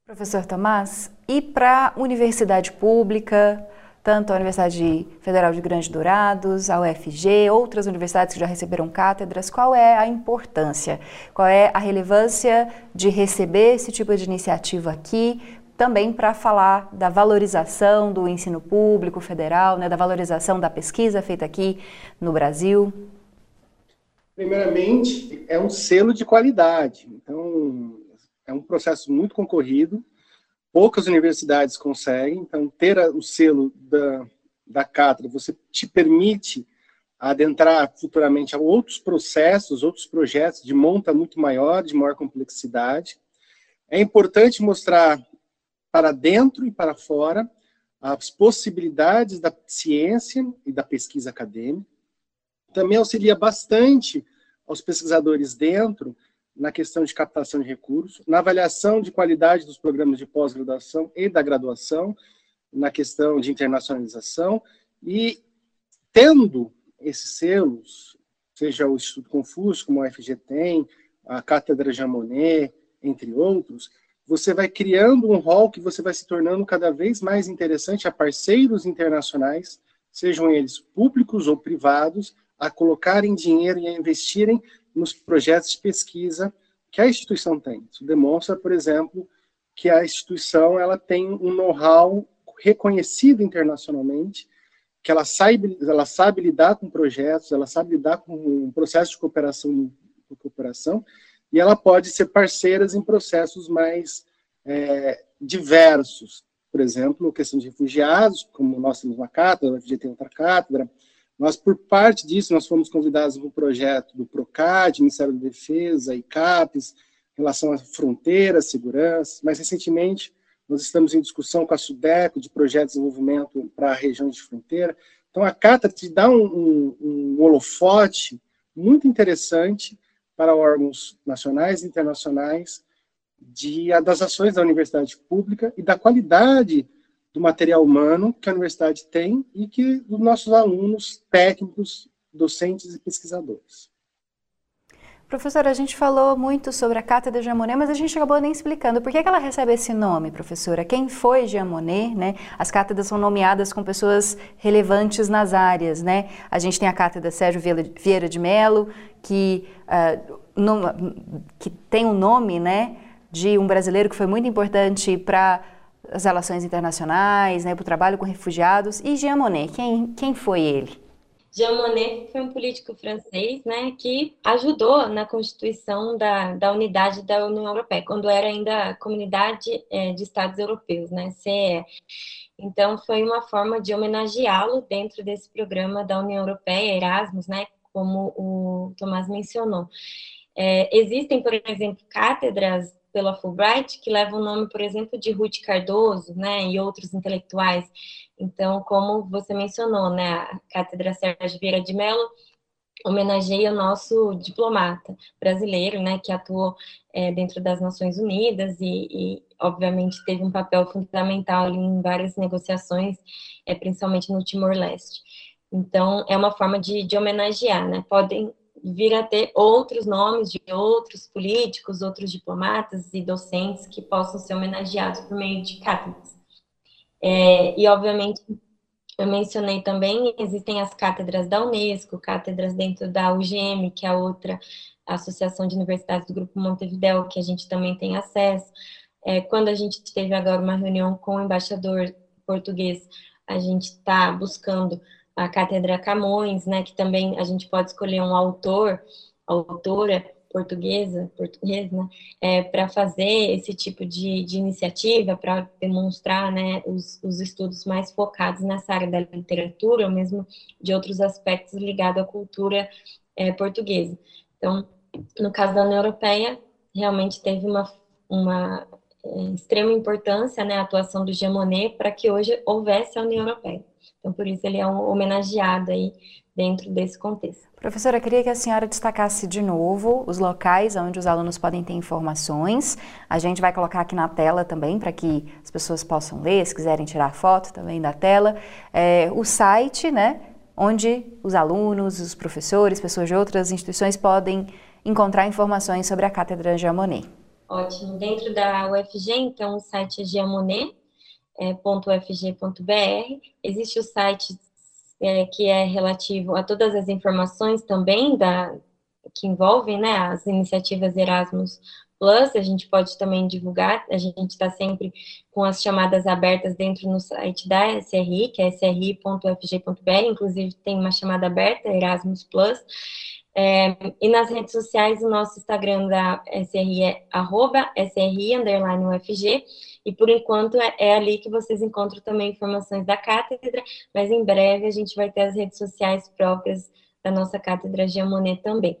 Professor Tomás, e para a universidade pública, tanto a Universidade Federal de Grande Dourados, a UFG, outras universidades que já receberam cátedras, qual é a importância, qual é a relevância de receber esse tipo de iniciativa aqui, também para falar da valorização do ensino público federal, né, da valorização da pesquisa feita aqui no Brasil? Primeiramente, é um selo de qualidade. Então, é um processo muito concorrido poucas universidades conseguem, então ter o selo da, da cátedra, você te permite adentrar futuramente a outros processos, outros projetos de monta muito maior, de maior complexidade. É importante mostrar para dentro e para fora as possibilidades da ciência e da pesquisa acadêmica. Também auxilia bastante aos pesquisadores dentro na questão de captação de recursos, na avaliação de qualidade dos programas de pós-graduação e da graduação, na questão de internacionalização, e tendo esses selos, seja o Instituto Confúcio, como a UFG tem, a Cátedra Jamonet, entre outros, você vai criando um rol que você vai se tornando cada vez mais interessante a parceiros internacionais, sejam eles públicos ou privados, a colocarem dinheiro e a investirem nos projetos de pesquisa que a instituição tem. Isso demonstra, por exemplo, que a instituição ela tem um know-how reconhecido internacionalmente, que ela sabe, ela sabe lidar com projetos, ela sabe lidar com um processo de cooperação, de cooperação e ela pode ser parceiras em processos mais é, diversos. Por exemplo, questão de refugiados, como nós temos uma cátedra, a UFG tem outra cátedra, nós, por parte disso, nós fomos convidados para um projeto do PROCAD, Ministério da Defesa, ICAPES, em relação à fronteira, segurança. Mais recentemente, nós estamos em discussão com a SUDECO de projetos de desenvolvimento para região de fronteira. Então, a Cata te dá um, um, um holofote muito interessante para órgãos nacionais e internacionais de, das ações da universidade pública e da qualidade do material humano que a universidade tem e que os nossos alunos, técnicos, docentes e pesquisadores. Professora, a gente falou muito sobre a Cátedra Jamonet, mas a gente acabou nem explicando por que, que ela recebe esse nome, professora. Quem foi Jamonet, né? As cátedras são nomeadas com pessoas relevantes nas áreas, né? A gente tem a Cátedra Sérgio Vieira de Mello, que, uh, no, que tem o um nome, né, de um brasileiro que foi muito importante para as relações internacionais, né, para o trabalho com refugiados. E Jean Monnet, quem, quem foi ele? Jean Monnet foi um político francês, né, que ajudou na constituição da, da unidade da União Europeia, quando era ainda a Comunidade é, de Estados Europeus, né, CE. Então, foi uma forma de homenageá-lo dentro desse programa da União Europeia, Erasmus, né, como o Tomás mencionou. É, existem, por exemplo, cátedras pela Fulbright, que leva o nome, por exemplo, de Ruth Cardoso, né, e outros intelectuais. Então, como você mencionou, né, a Cátedra Sérgio Vieira de Mello homenageia nosso diplomata brasileiro, né, que atuou é, dentro das Nações Unidas e, e, obviamente, teve um papel fundamental em várias negociações, é, principalmente no Timor-Leste. Então, é uma forma de, de homenagear, né, podem vir a ter outros nomes de outros políticos, outros diplomatas e docentes que possam ser homenageados por meio de cátedras. É, e, obviamente, eu mencionei também, existem as cátedras da Unesco, cátedras dentro da UGM, que é outra Associação de Universidades do Grupo Montevideo, que a gente também tem acesso. É, quando a gente teve agora uma reunião com o embaixador português, a gente está buscando a Cátedra Camões, né, que também a gente pode escolher um autor, autora portuguesa, português, né, é, para fazer esse tipo de, de iniciativa, para demonstrar, né, os, os estudos mais focados nessa área da literatura, ou mesmo de outros aspectos ligados à cultura é, portuguesa. Então, no caso da União Europeia, realmente teve uma, uma extrema importância, né, a atuação do Jean Monnet para que hoje houvesse a União Europeia. Então, por isso ele é um homenageado aí dentro desse contexto. Professora, queria que a senhora destacasse de novo os locais onde os alunos podem ter informações. A gente vai colocar aqui na tela também para que as pessoas possam ler, se quiserem tirar foto também da tela. É, o site, né, onde os alunos, os professores, pessoas de outras instituições podem encontrar informações sobre a Cátedra Giamonet. Ótimo. Dentro da UFG, então, o site é Giamonet, é. Existe o site é, que é relativo a todas as informações também da, que envolvem né, as iniciativas Erasmus Plus, a gente pode também divulgar, a gente está sempre com as chamadas abertas dentro no site da SRI, que é sri.fg.br, inclusive tem uma chamada aberta, Erasmus Plus, é, e nas redes sociais, o nosso Instagram da SRI é arroba SRI, underline UFG, e por enquanto é, é, ali que vocês encontram também informações da cátedra, mas em breve a gente vai ter as redes sociais próprias da nossa cátedra Giamonet também.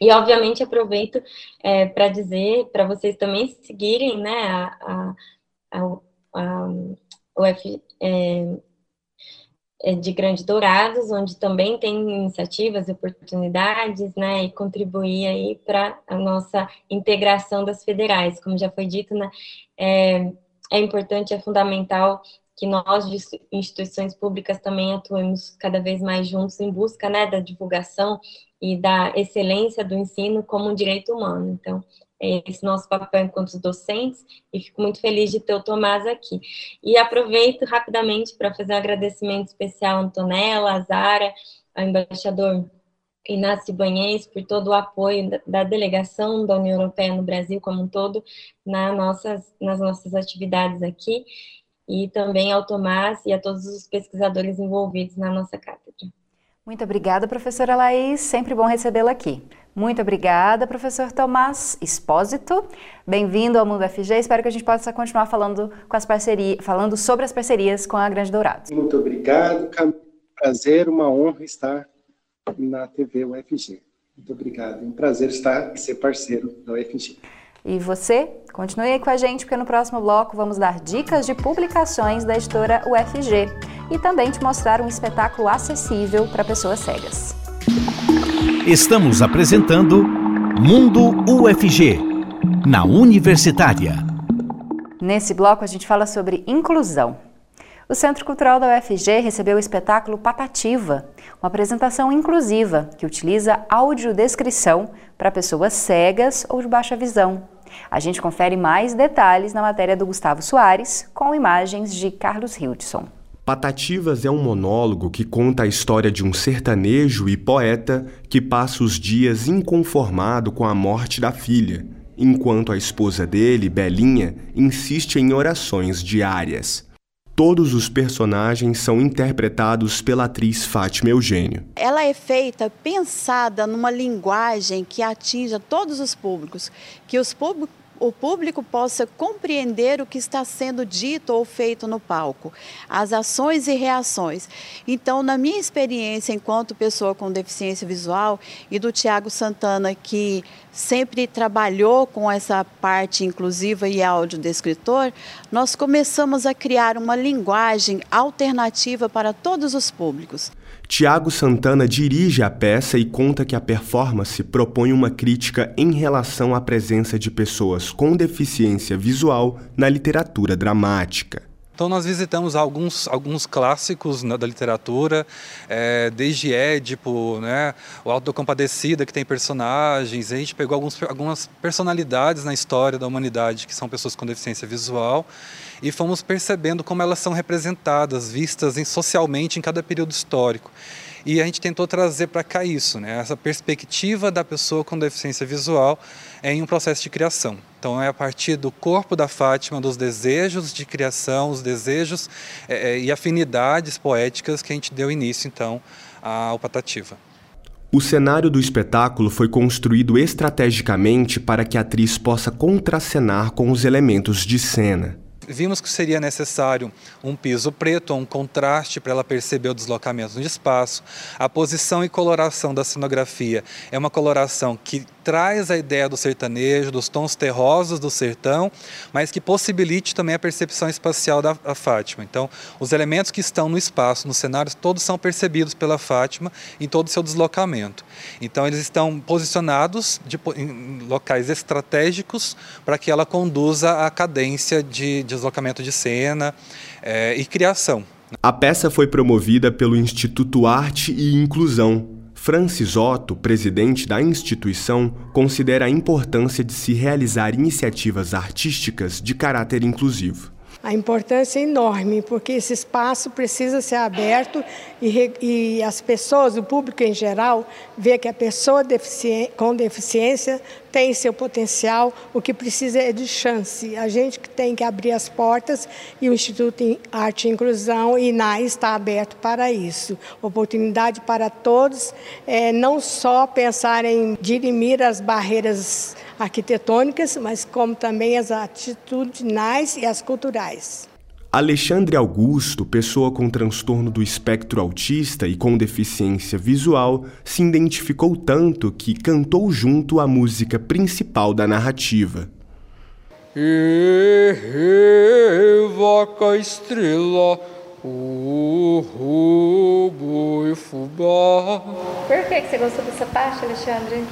E, obviamente, aproveito é, para dizer, para vocês também seguirem, né, a, a, a, a de Grande Dourados, onde também tem iniciativas e oportunidades, né, e contribuir aí para a nossa integração das federais. Como já foi dito, né, é, é importante, é fundamental que nós, instituições públicas, também atuemos cada vez mais juntos em busca, né, da divulgação e da excelência do ensino como um direito humano. Então, é esse nosso papel enquanto docentes, e fico muito feliz de ter o Tomás aqui. E aproveito rapidamente para fazer um agradecimento especial a Antonella, a Zara, ao embaixador Inácio Banhês, por todo o apoio da delegação da União Europeia no Brasil como um todo, nas nossas, nas nossas atividades aqui, e também ao Tomás e a todos os pesquisadores envolvidos na nossa cátedra. Muito obrigada, professora Laís. Sempre bom recebê-la aqui. Muito obrigada, professor Tomás Espósito. Bem-vindo ao Mundo FG. Espero que a gente possa continuar falando, com as parcerias, falando sobre as parcerias com a Grande Dourados. Muito obrigado, Camila. Prazer, uma honra estar na TV UFG. Muito obrigado. É um prazer estar e ser parceiro da UFG. E você, continue aí com a gente, porque no próximo bloco vamos dar dicas de publicações da editora UFG e também te mostrar um espetáculo acessível para pessoas cegas. Estamos apresentando Mundo UFG, na Universitária. Nesse bloco a gente fala sobre inclusão. O Centro Cultural da UFG recebeu o espetáculo Patativa, uma apresentação inclusiva que utiliza audiodescrição para pessoas cegas ou de baixa visão. A gente confere mais detalhes na matéria do Gustavo Soares, com imagens de Carlos Hildson. Patativas é um monólogo que conta a história de um sertanejo e poeta que passa os dias inconformado com a morte da filha, enquanto a esposa dele, Belinha, insiste em orações diárias. Todos os personagens são interpretados pela atriz Fátima Eugênio. Ela é feita pensada numa linguagem que atinja todos os públicos, que os públicos o público possa compreender o que está sendo dito ou feito no palco, as ações e reações. Então, na minha experiência enquanto pessoa com deficiência visual e do Tiago Santana, que sempre trabalhou com essa parte inclusiva e audiodescritor, nós começamos a criar uma linguagem alternativa para todos os públicos. Tiago Santana dirige a peça e conta que a performance propõe uma crítica em relação à presença de pessoas com deficiência visual na literatura dramática. Então nós visitamos alguns, alguns clássicos né, da literatura, é, desde Édipo, né, o Alto da Compadecida, que tem personagens, a gente pegou alguns, algumas personalidades na história da humanidade, que são pessoas com deficiência visual, e fomos percebendo como elas são representadas, vistas em, socialmente em cada período histórico. E a gente tentou trazer para cá isso, né? essa perspectiva da pessoa com deficiência visual em um processo de criação. Então é a partir do corpo da Fátima, dos desejos de criação, os desejos é, e afinidades poéticas que a gente deu início então ao Patativa. O cenário do espetáculo foi construído estrategicamente para que a atriz possa contracenar com os elementos de cena vimos que seria necessário um piso preto, um contraste para ela perceber o deslocamento no espaço. A posição e coloração da cenografia é uma coloração que traz a ideia do sertanejo, dos tons terrosos do sertão, mas que possibilite também a percepção espacial da Fátima. Então, os elementos que estão no espaço, no cenário, todos são percebidos pela Fátima em todo o seu deslocamento. Então, eles estão posicionados de, em locais estratégicos para que ela conduza a cadência de, de deslocamento de cena é, e criação. A peça foi promovida pelo Instituto Arte e Inclusão. Francis Otto, presidente da instituição, considera a importância de se realizar iniciativas artísticas de caráter inclusivo. A importância é enorme, porque esse espaço precisa ser aberto e, e as pessoas, o público em geral, vê que a pessoa com deficiência tem seu potencial, o que precisa é de chance. A gente tem que abrir as portas e o Instituto Arte e Inclusão, INAI, está aberto para isso. Oportunidade para todos, é, não só pensar em dirimir as barreiras arquitetônicas, mas como também as atitudinais e as culturais. Alexandre Augusto, pessoa com transtorno do espectro autista e com deficiência visual, se identificou tanto que cantou junto a música principal da narrativa. E, e vaca estrela, o boi fubá. Por que você gostou dessa parte, Alexandre?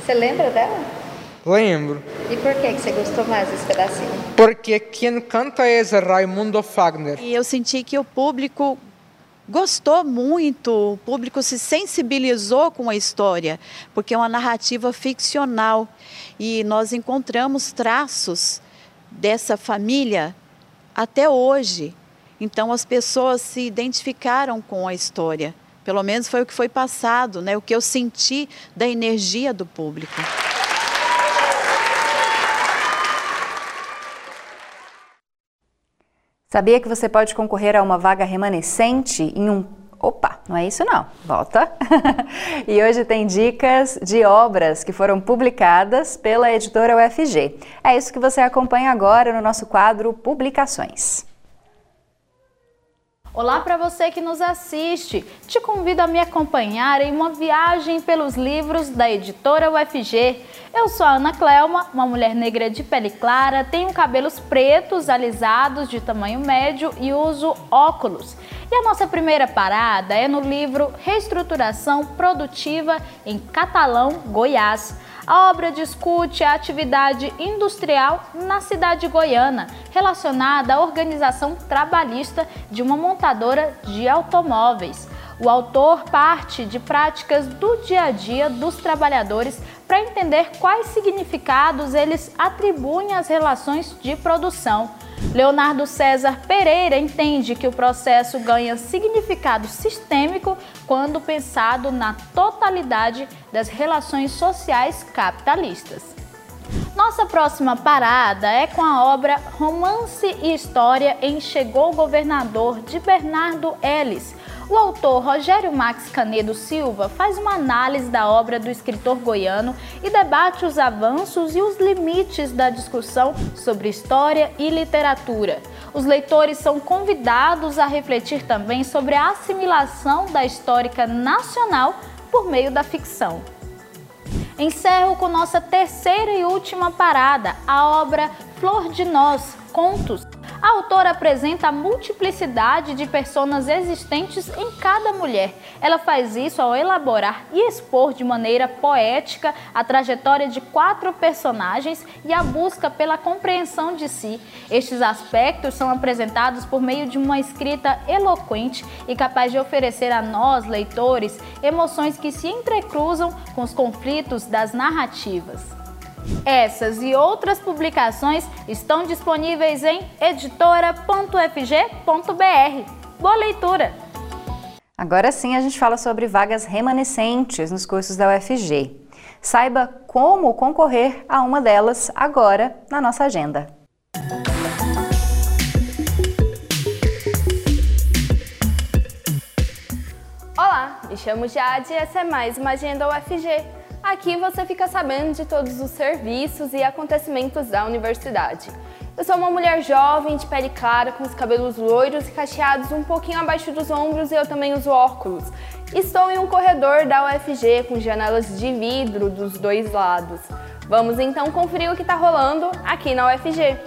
Você lembra dela? Lembro. E por que você gostou mais desse pedacinho? Porque quem canta é Raimundo Fagner. E eu senti que o público gostou muito, o público se sensibilizou com a história, porque é uma narrativa ficcional e nós encontramos traços dessa família até hoje. Então as pessoas se identificaram com a história. Pelo menos foi o que foi passado, né? o que eu senti da energia do público. Sabia que você pode concorrer a uma vaga remanescente em um. Opa, não é isso não. Volta. e hoje tem dicas de obras que foram publicadas pela editora UFG. É isso que você acompanha agora no nosso quadro Publicações. Olá para você que nos assiste. Te convido a me acompanhar em uma viagem pelos livros da editora UFG. Eu sou a Ana Clelma, uma mulher negra de pele clara, tenho cabelos pretos, alisados, de tamanho médio e uso óculos. E a nossa primeira parada é no livro Reestruturação Produtiva em Catalão, Goiás. A obra discute a atividade industrial na cidade goiana, relacionada à organização trabalhista de uma montadora de automóveis. O autor parte de práticas do dia a dia dos trabalhadores para entender quais significados eles atribuem às relações de produção. Leonardo César Pereira entende que o processo ganha significado sistêmico quando pensado na totalidade das relações sociais capitalistas. Nossa próxima parada é com a obra Romance e História em Chegou o Governador de Bernardo Ellis, o autor Rogério Max Canedo Silva faz uma análise da obra do escritor goiano e debate os avanços e os limites da discussão sobre história e literatura. Os leitores são convidados a refletir também sobre a assimilação da histórica nacional por meio da ficção. Encerro com nossa terceira e última parada, a obra Flor de Nós, Contos, a autora apresenta a multiplicidade de personas existentes em cada mulher. Ela faz isso ao elaborar e expor de maneira poética a trajetória de quatro personagens e a busca pela compreensão de si. Estes aspectos são apresentados por meio de uma escrita eloquente e capaz de oferecer a nós, leitores, emoções que se entrecruzam com os conflitos das narrativas. Essas e outras publicações estão disponíveis em editora.fg.br. Boa leitura! Agora sim a gente fala sobre vagas remanescentes nos cursos da UFG. Saiba como concorrer a uma delas agora na nossa agenda. Olá, me chamo Jade e essa é mais uma agenda UFG Aqui você fica sabendo de todos os serviços e acontecimentos da universidade. Eu sou uma mulher jovem, de pele clara, com os cabelos loiros e cacheados um pouquinho abaixo dos ombros e eu também uso óculos. Estou em um corredor da UFG com janelas de vidro dos dois lados. Vamos então conferir o que está rolando aqui na UFG.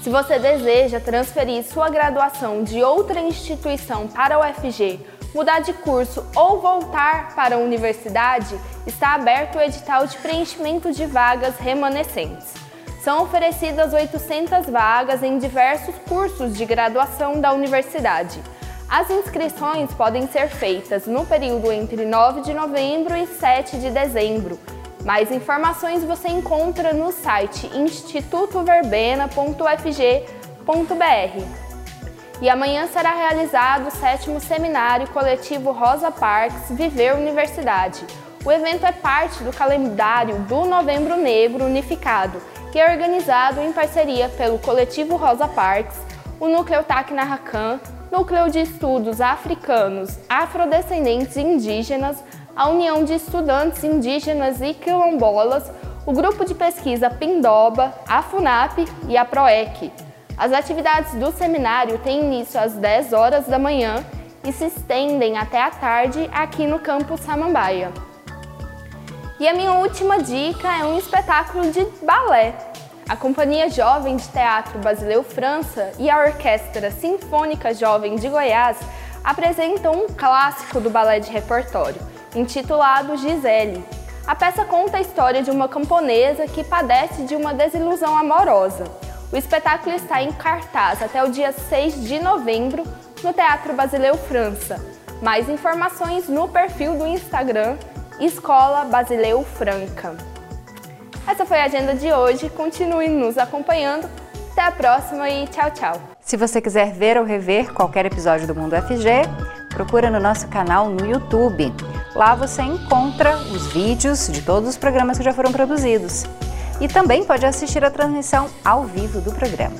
Se você deseja transferir sua graduação de outra instituição para a UFG mudar de curso ou voltar para a universidade, está aberto o edital de preenchimento de vagas remanescentes. São oferecidas 800 vagas em diversos cursos de graduação da universidade. As inscrições podem ser feitas no período entre 9 de novembro e 7 de dezembro. Mais informações você encontra no site institutoverbena.ufg.br. E amanhã será realizado o sétimo seminário coletivo Rosa Parks Viver Universidade. O evento é parte do calendário do Novembro Negro Unificado, que é organizado em parceria pelo coletivo Rosa Parks, o Núcleo TAC Narracan, Núcleo de Estudos Africanos, Afrodescendentes e Indígenas, a União de Estudantes Indígenas e Quilombolas, o Grupo de Pesquisa Pindoba, a FUNAP e a PROEC. As atividades do seminário têm início às 10 horas da manhã e se estendem até a tarde aqui no campus Samambaia. E a minha última dica é um espetáculo de balé. A Companhia Jovem de Teatro Basileu França e a Orquestra Sinfônica Jovem de Goiás apresentam um clássico do balé de repertório, intitulado Gisele. A peça conta a história de uma camponesa que padece de uma desilusão amorosa. O espetáculo está em cartaz até o dia 6 de novembro no Teatro Basileu França. Mais informações no perfil do Instagram Escola Basileu Franca. Essa foi a agenda de hoje. Continue nos acompanhando. Até a próxima e tchau, tchau. Se você quiser ver ou rever qualquer episódio do Mundo FG, procura no nosso canal no YouTube. Lá você encontra os vídeos de todos os programas que já foram produzidos. E também pode assistir a transmissão ao vivo do programa.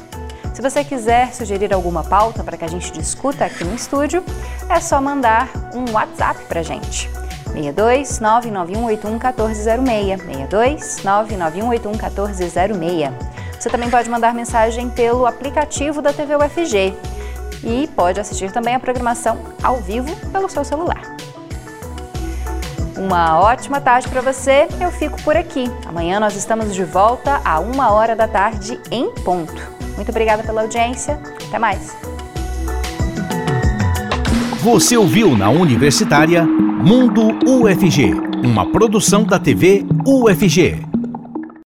Se você quiser sugerir alguma pauta para que a gente discuta aqui no estúdio, é só mandar um WhatsApp para a gente. 62 99181 1406. 62 99181 1406. Você também pode mandar mensagem pelo aplicativo da TV UFG e pode assistir também a programação ao vivo pelo seu celular. Uma ótima tarde para você. Eu fico por aqui. Amanhã nós estamos de volta a uma hora da tarde em ponto. Muito obrigada pela audiência. Até mais. Você ouviu na Universitária Mundo UFG, uma produção da TV UFG.